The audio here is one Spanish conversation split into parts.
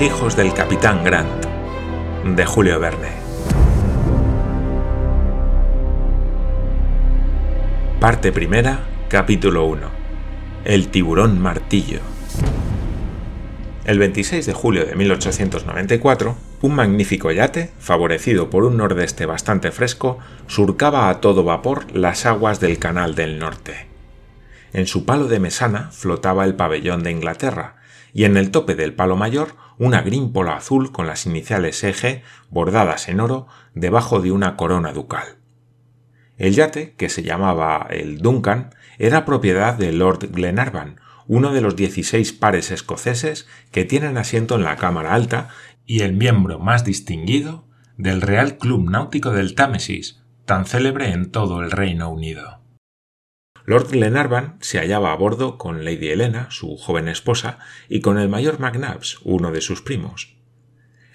Hijos del capitán Grant, de Julio Verne. Parte primera, capítulo 1. El tiburón martillo. El 26 de julio de 1894, un magnífico yate, favorecido por un nordeste bastante fresco, surcaba a todo vapor las aguas del Canal del Norte. En su palo de mesana flotaba el pabellón de Inglaterra, y en el tope del palo mayor una grímpola azul con las iniciales EG bordadas en oro debajo de una corona ducal. El yate, que se llamaba el Duncan, era propiedad de Lord Glenarvan, uno de los 16 pares escoceses que tienen asiento en la Cámara Alta y el miembro más distinguido del Real Club Náutico del Támesis, tan célebre en todo el Reino Unido. Lord Glenarvan se hallaba a bordo con Lady Helena, su joven esposa, y con el mayor McNabbs, uno de sus primos.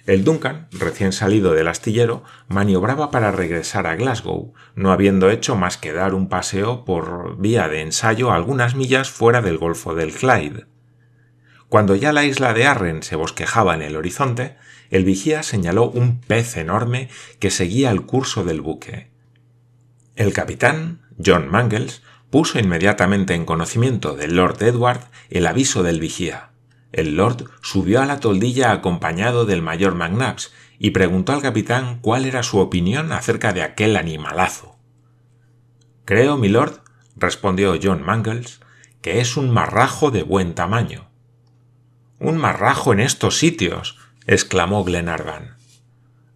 El Duncan, recién salido del astillero, maniobraba para regresar a Glasgow, no habiendo hecho más que dar un paseo por vía de ensayo algunas millas fuera del Golfo del Clyde. Cuando ya la isla de Arren se bosquejaba en el horizonte, el vigía señaló un pez enorme que seguía el curso del buque. El capitán, John Mangles, puso inmediatamente en conocimiento del Lord Edward el aviso del vigía. El Lord subió a la toldilla acompañado del mayor McNabbs y preguntó al capitán cuál era su opinión acerca de aquel animalazo. Creo, milord, respondió John Mangles, que es un marrajo de buen tamaño. Un marrajo en estos sitios, exclamó Glenarvan.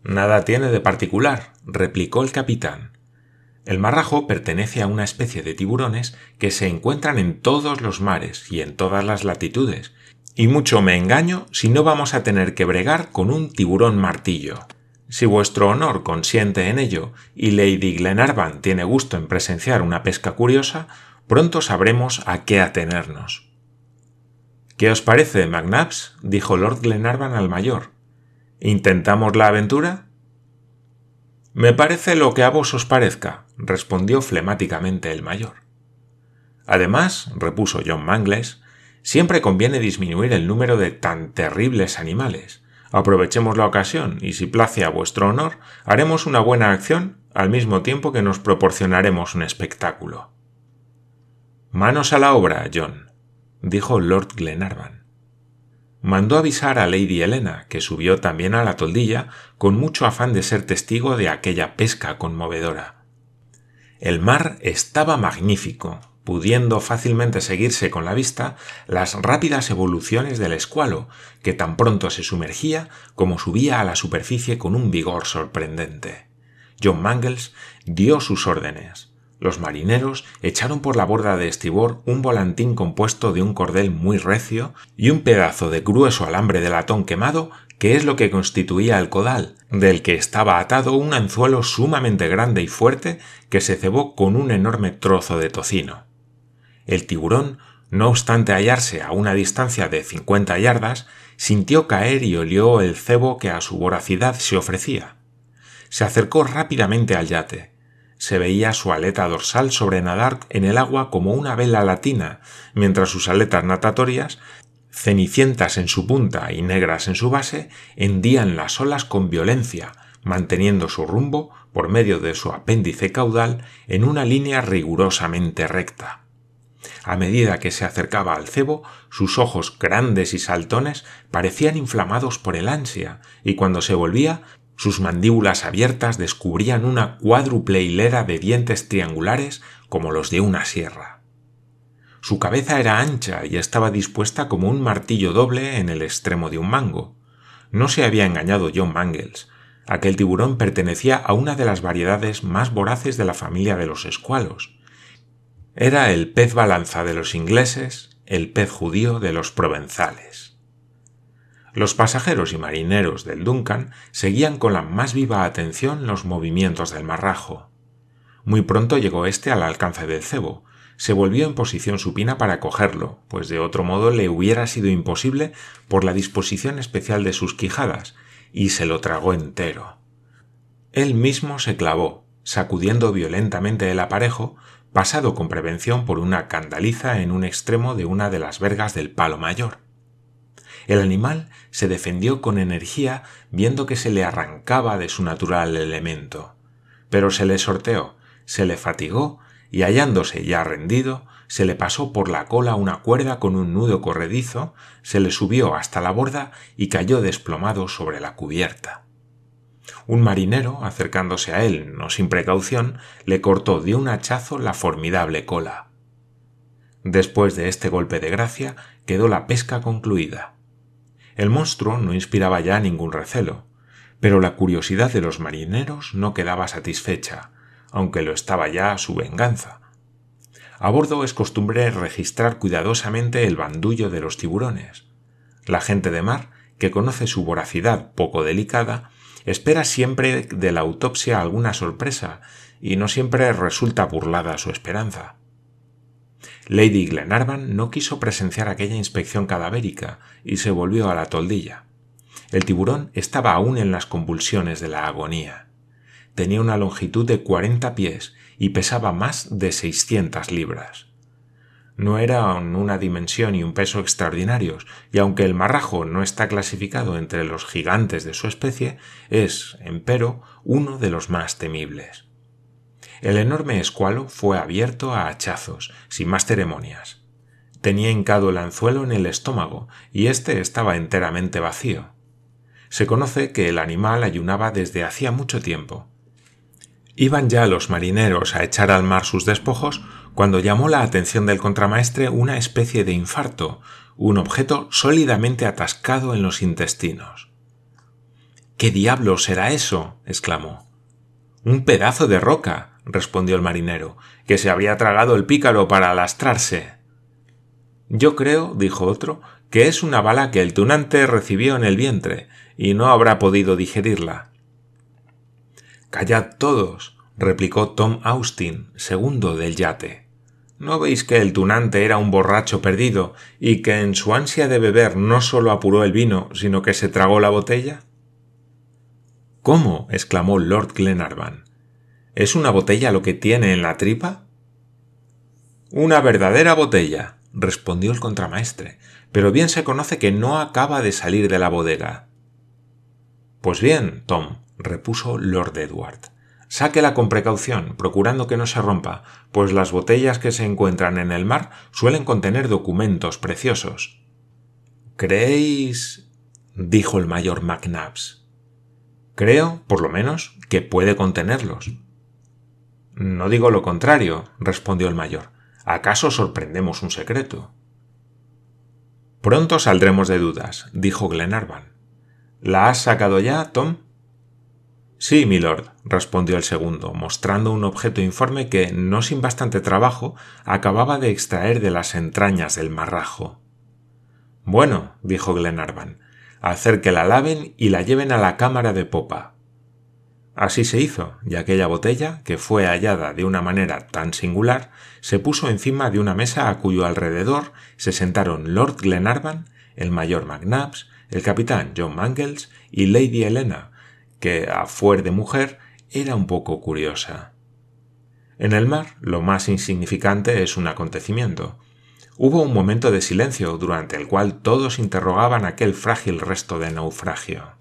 Nada tiene de particular, replicó el capitán. El marrajo pertenece a una especie de tiburones que se encuentran en todos los mares y en todas las latitudes, y mucho me engaño si no vamos a tener que bregar con un tiburón martillo. Si vuestro honor consiente en ello y Lady Glenarvan tiene gusto en presenciar una pesca curiosa, pronto sabremos a qué atenernos. ¿Qué os parece, McNabbs? dijo Lord Glenarvan al mayor. ¿Intentamos la aventura? Me parece lo que a vos os parezca, respondió flemáticamente el mayor. Además, repuso John Mangles, siempre conviene disminuir el número de tan terribles animales. Aprovechemos la ocasión y si place a vuestro honor, haremos una buena acción al mismo tiempo que nos proporcionaremos un espectáculo. Manos a la obra, John, dijo Lord Glenarvan mandó avisar a Lady Helena, que subió también a la toldilla con mucho afán de ser testigo de aquella pesca conmovedora. El mar estaba magnífico, pudiendo fácilmente seguirse con la vista las rápidas evoluciones del escualo, que tan pronto se sumergía como subía a la superficie con un vigor sorprendente. John Mangles dio sus órdenes. Los marineros echaron por la borda de estribor un volantín compuesto de un cordel muy recio y un pedazo de grueso alambre de latón quemado que es lo que constituía el codal, del que estaba atado un anzuelo sumamente grande y fuerte que se cebó con un enorme trozo de tocino. El tiburón, no obstante hallarse a una distancia de cincuenta yardas, sintió caer y olió el cebo que a su voracidad se ofrecía. Se acercó rápidamente al yate, se veía su aleta dorsal sobrenadar en el agua como una vela latina, mientras sus aletas natatorias, cenicientas en su punta y negras en su base, hendían las olas con violencia, manteniendo su rumbo, por medio de su apéndice caudal, en una línea rigurosamente recta. A medida que se acercaba al cebo, sus ojos grandes y saltones parecían inflamados por el ansia, y cuando se volvía sus mandíbulas abiertas descubrían una cuádruple hilera de dientes triangulares como los de una sierra. Su cabeza era ancha y estaba dispuesta como un martillo doble en el extremo de un mango. No se había engañado John Mangles. Aquel tiburón pertenecía a una de las variedades más voraces de la familia de los escualos. Era el pez balanza de los ingleses, el pez judío de los provenzales. Los pasajeros y marineros del Duncan seguían con la más viva atención los movimientos del marrajo. Muy pronto llegó éste al alcance del cebo. Se volvió en posición supina para cogerlo, pues de otro modo le hubiera sido imposible por la disposición especial de sus quijadas, y se lo tragó entero. Él mismo se clavó, sacudiendo violentamente el aparejo, pasado con prevención por una candaliza en un extremo de una de las vergas del palo mayor. El animal se defendió con energía viendo que se le arrancaba de su natural elemento. Pero se le sorteó, se le fatigó y hallándose ya rendido, se le pasó por la cola una cuerda con un nudo corredizo, se le subió hasta la borda y cayó desplomado sobre la cubierta. Un marinero, acercándose a él, no sin precaución, le cortó de un hachazo la formidable cola. Después de este golpe de gracia, quedó la pesca concluida. El monstruo no inspiraba ya ningún recelo, pero la curiosidad de los marineros no quedaba satisfecha, aunque lo estaba ya su venganza. A bordo es costumbre registrar cuidadosamente el bandullo de los tiburones. La gente de mar, que conoce su voracidad poco delicada, espera siempre de la autopsia alguna sorpresa y no siempre resulta burlada su esperanza. Lady Glenarvan no quiso presenciar aquella inspección cadavérica y se volvió a la toldilla. El tiburón estaba aún en las convulsiones de la agonía. Tenía una longitud de cuarenta pies y pesaba más de seiscientas libras. No eran una dimensión y un peso extraordinarios, y aunque el marrajo no está clasificado entre los gigantes de su especie, es, empero, uno de los más temibles. El enorme escualo fue abierto a hachazos, sin más ceremonias. Tenía hincado el anzuelo en el estómago, y éste estaba enteramente vacío. Se conoce que el animal ayunaba desde hacía mucho tiempo, Iban ya los marineros a echar al mar sus despojos cuando llamó la atención del contramaestre una especie de infarto, un objeto sólidamente atascado en los intestinos. ¿Qué diablo será eso? exclamó. Un pedazo de roca, respondió el marinero, que se habría tragado el pícaro para alastrarse. Yo creo, dijo otro, que es una bala que el tunante recibió en el vientre, y no habrá podido digerirla. Callad todos, replicó Tom Austin, segundo del yate. ¿No veis que el tunante era un borracho perdido y que en su ansia de beber no sólo apuró el vino, sino que se tragó la botella? ¿Cómo? exclamó Lord Glenarvan. ¿Es una botella lo que tiene en la tripa? Una verdadera botella, respondió el contramaestre, pero bien se conoce que no acaba de salir de la bodega. Pues bien, Tom, repuso Lord Edward. Sáquela con precaución, procurando que no se rompa, pues las botellas que se encuentran en el mar suelen contener documentos preciosos. ¿Creéis? dijo el mayor McNabbs. Creo, por lo menos, que puede contenerlos. No digo lo contrario, respondió el mayor. ¿Acaso sorprendemos un secreto? Pronto saldremos de dudas, dijo Glenarvan. ¿La has sacado ya, Tom? Sí, milord, respondió el segundo, mostrando un objeto informe que, no sin bastante trabajo, acababa de extraer de las entrañas del marrajo. Bueno, dijo Glenarvan, hacer que la laven y la lleven a la cámara de popa. Así se hizo, y aquella botella, que fue hallada de una manera tan singular, se puso encima de una mesa a cuyo alrededor se sentaron Lord Glenarvan, el mayor McNabbs, el capitán John Mangles y Lady Helena, que, a fuer de mujer, era un poco curiosa. En el mar, lo más insignificante es un acontecimiento. Hubo un momento de silencio durante el cual todos interrogaban aquel frágil resto de naufragio.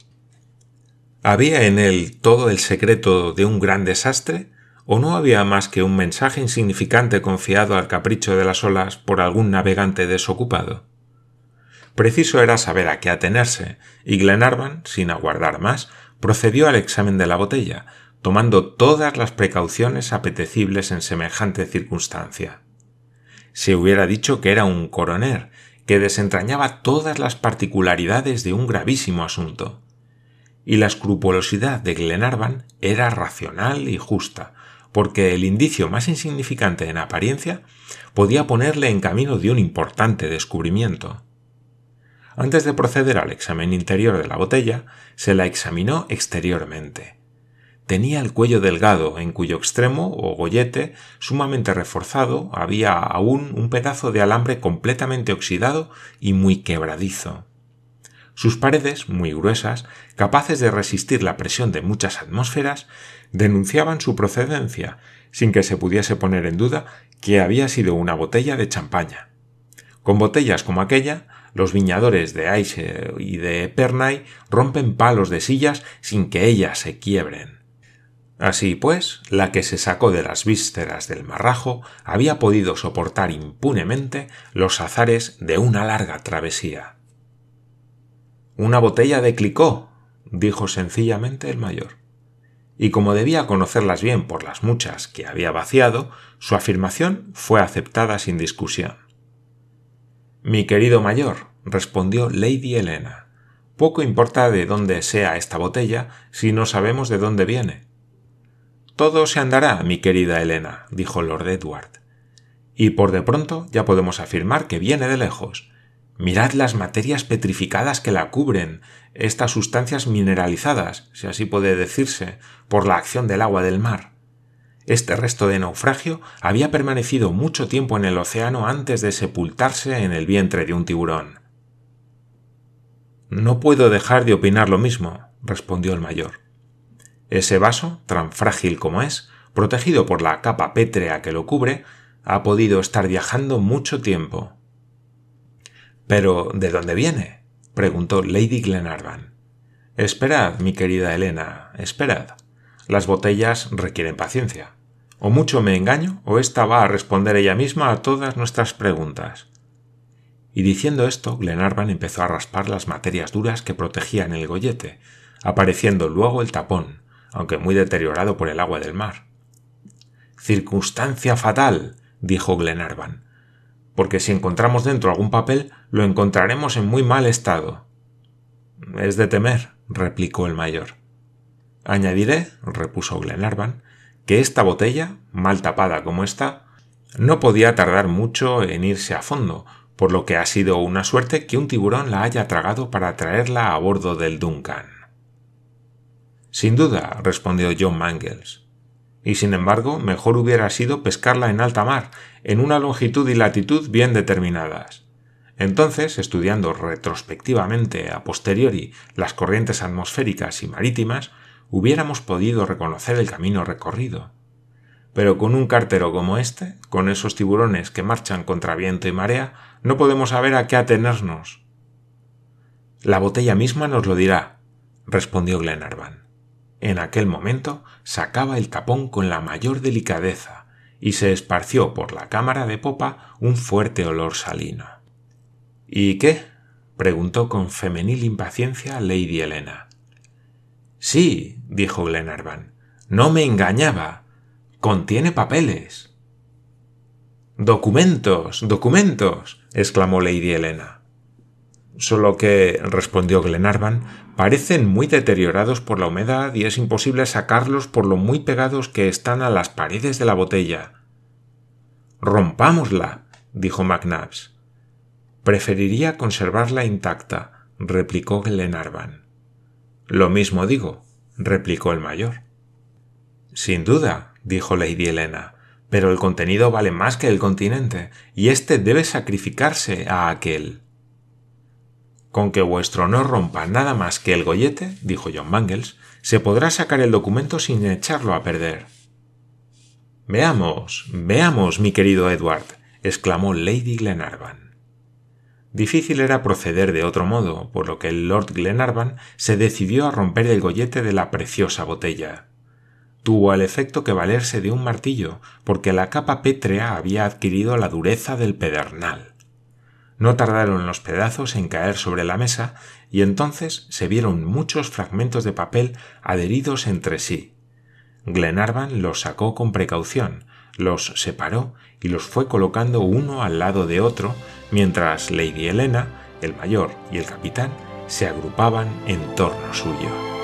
¿Había en él todo el secreto de un gran desastre? ¿O no había más que un mensaje insignificante confiado al capricho de las olas por algún navegante desocupado? Preciso era saber a qué atenerse, y Glenarvan, sin aguardar más, procedió al examen de la botella, tomando todas las precauciones apetecibles en semejante circunstancia. Se hubiera dicho que era un coroner, que desentrañaba todas las particularidades de un gravísimo asunto. Y la escrupulosidad de Glenarvan era racional y justa, porque el indicio más insignificante en apariencia podía ponerle en camino de un importante descubrimiento. Antes de proceder al examen interior de la botella, se la examinó exteriormente. Tenía el cuello delgado, en cuyo extremo o gollete, sumamente reforzado, había aún un pedazo de alambre completamente oxidado y muy quebradizo. Sus paredes, muy gruesas, capaces de resistir la presión de muchas atmósferas, denunciaban su procedencia, sin que se pudiese poner en duda que había sido una botella de champaña. Con botellas como aquella, los viñadores de Aise y de Epernay rompen palos de sillas sin que ellas se quiebren. Así pues, la que se sacó de las vísceras del marrajo había podido soportar impunemente los azares de una larga travesía. Una botella de clicó, dijo sencillamente el mayor. Y como debía conocerlas bien por las muchas que había vaciado, su afirmación fue aceptada sin discusión. Mi querido mayor, respondió Lady Helena, poco importa de dónde sea esta botella si no sabemos de dónde viene. Todo se andará, mi querida Elena, dijo Lord Edward. Y por de pronto ya podemos afirmar que viene de lejos. Mirad las materias petrificadas que la cubren, estas sustancias mineralizadas, si así puede decirse, por la acción del agua del mar. Este resto de naufragio había permanecido mucho tiempo en el océano antes de sepultarse en el vientre de un tiburón. No puedo dejar de opinar lo mismo, respondió el mayor. Ese vaso, tan frágil como es, protegido por la capa pétrea que lo cubre, ha podido estar viajando mucho tiempo. Pero, ¿de dónde viene? preguntó Lady Glenarvan. Esperad, mi querida Elena, esperad. Las botellas requieren paciencia. O mucho me engaño, o ésta va a responder ella misma a todas nuestras preguntas. Y diciendo esto, Glenarvan empezó a raspar las materias duras que protegían el gollete, apareciendo luego el tapón, aunque muy deteriorado por el agua del mar. Circunstancia fatal, dijo Glenarvan, porque si encontramos dentro algún papel, lo encontraremos en muy mal estado. Es de temer, replicó el mayor. Añadiré, repuso Glenarvan, que esta botella, mal tapada como está, no podía tardar mucho en irse a fondo, por lo que ha sido una suerte que un tiburón la haya tragado para traerla a bordo del Duncan. Sin duda, respondió John Mangles. Y sin embargo, mejor hubiera sido pescarla en alta mar, en una longitud y latitud bien determinadas. Entonces, estudiando retrospectivamente a posteriori las corrientes atmosféricas y marítimas, hubiéramos podido reconocer el camino recorrido. Pero con un cartero como este, con esos tiburones que marchan contra viento y marea, no podemos saber a qué atenernos. La botella misma nos lo dirá, respondió Glenarvan. En aquel momento sacaba el tapón con la mayor delicadeza y se esparció por la cámara de popa un fuerte olor salino. ¿Y qué? preguntó con femenil impaciencia Lady Helena. Sí, dijo Glenarvan, no me engañaba. Contiene papeles. Documentos. documentos. exclamó Lady Helena solo que, respondió Glenarvan, parecen muy deteriorados por la humedad y es imposible sacarlos por lo muy pegados que están a las paredes de la botella. Rompámosla, dijo McNabbs. Preferiría conservarla intacta, replicó Glenarvan. Lo mismo digo, replicó el mayor. Sin duda, dijo Lady Helena, pero el contenido vale más que el continente, y éste debe sacrificarse a aquel. Con que vuestro no rompa nada más que el gollete, dijo John Mangles, se podrá sacar el documento sin echarlo a perder. Veamos, veamos, mi querido Edward, exclamó Lady Glenarvan. Difícil era proceder de otro modo, por lo que el Lord Glenarvan se decidió a romper el gollete de la preciosa botella. Tuvo al efecto que valerse de un martillo, porque la capa pétrea había adquirido la dureza del pedernal. No tardaron los pedazos en caer sobre la mesa y entonces se vieron muchos fragmentos de papel adheridos entre sí. Glenarvan los sacó con precaución, los separó y los fue colocando uno al lado de otro, mientras Lady Helena, el mayor y el capitán se agrupaban en torno suyo.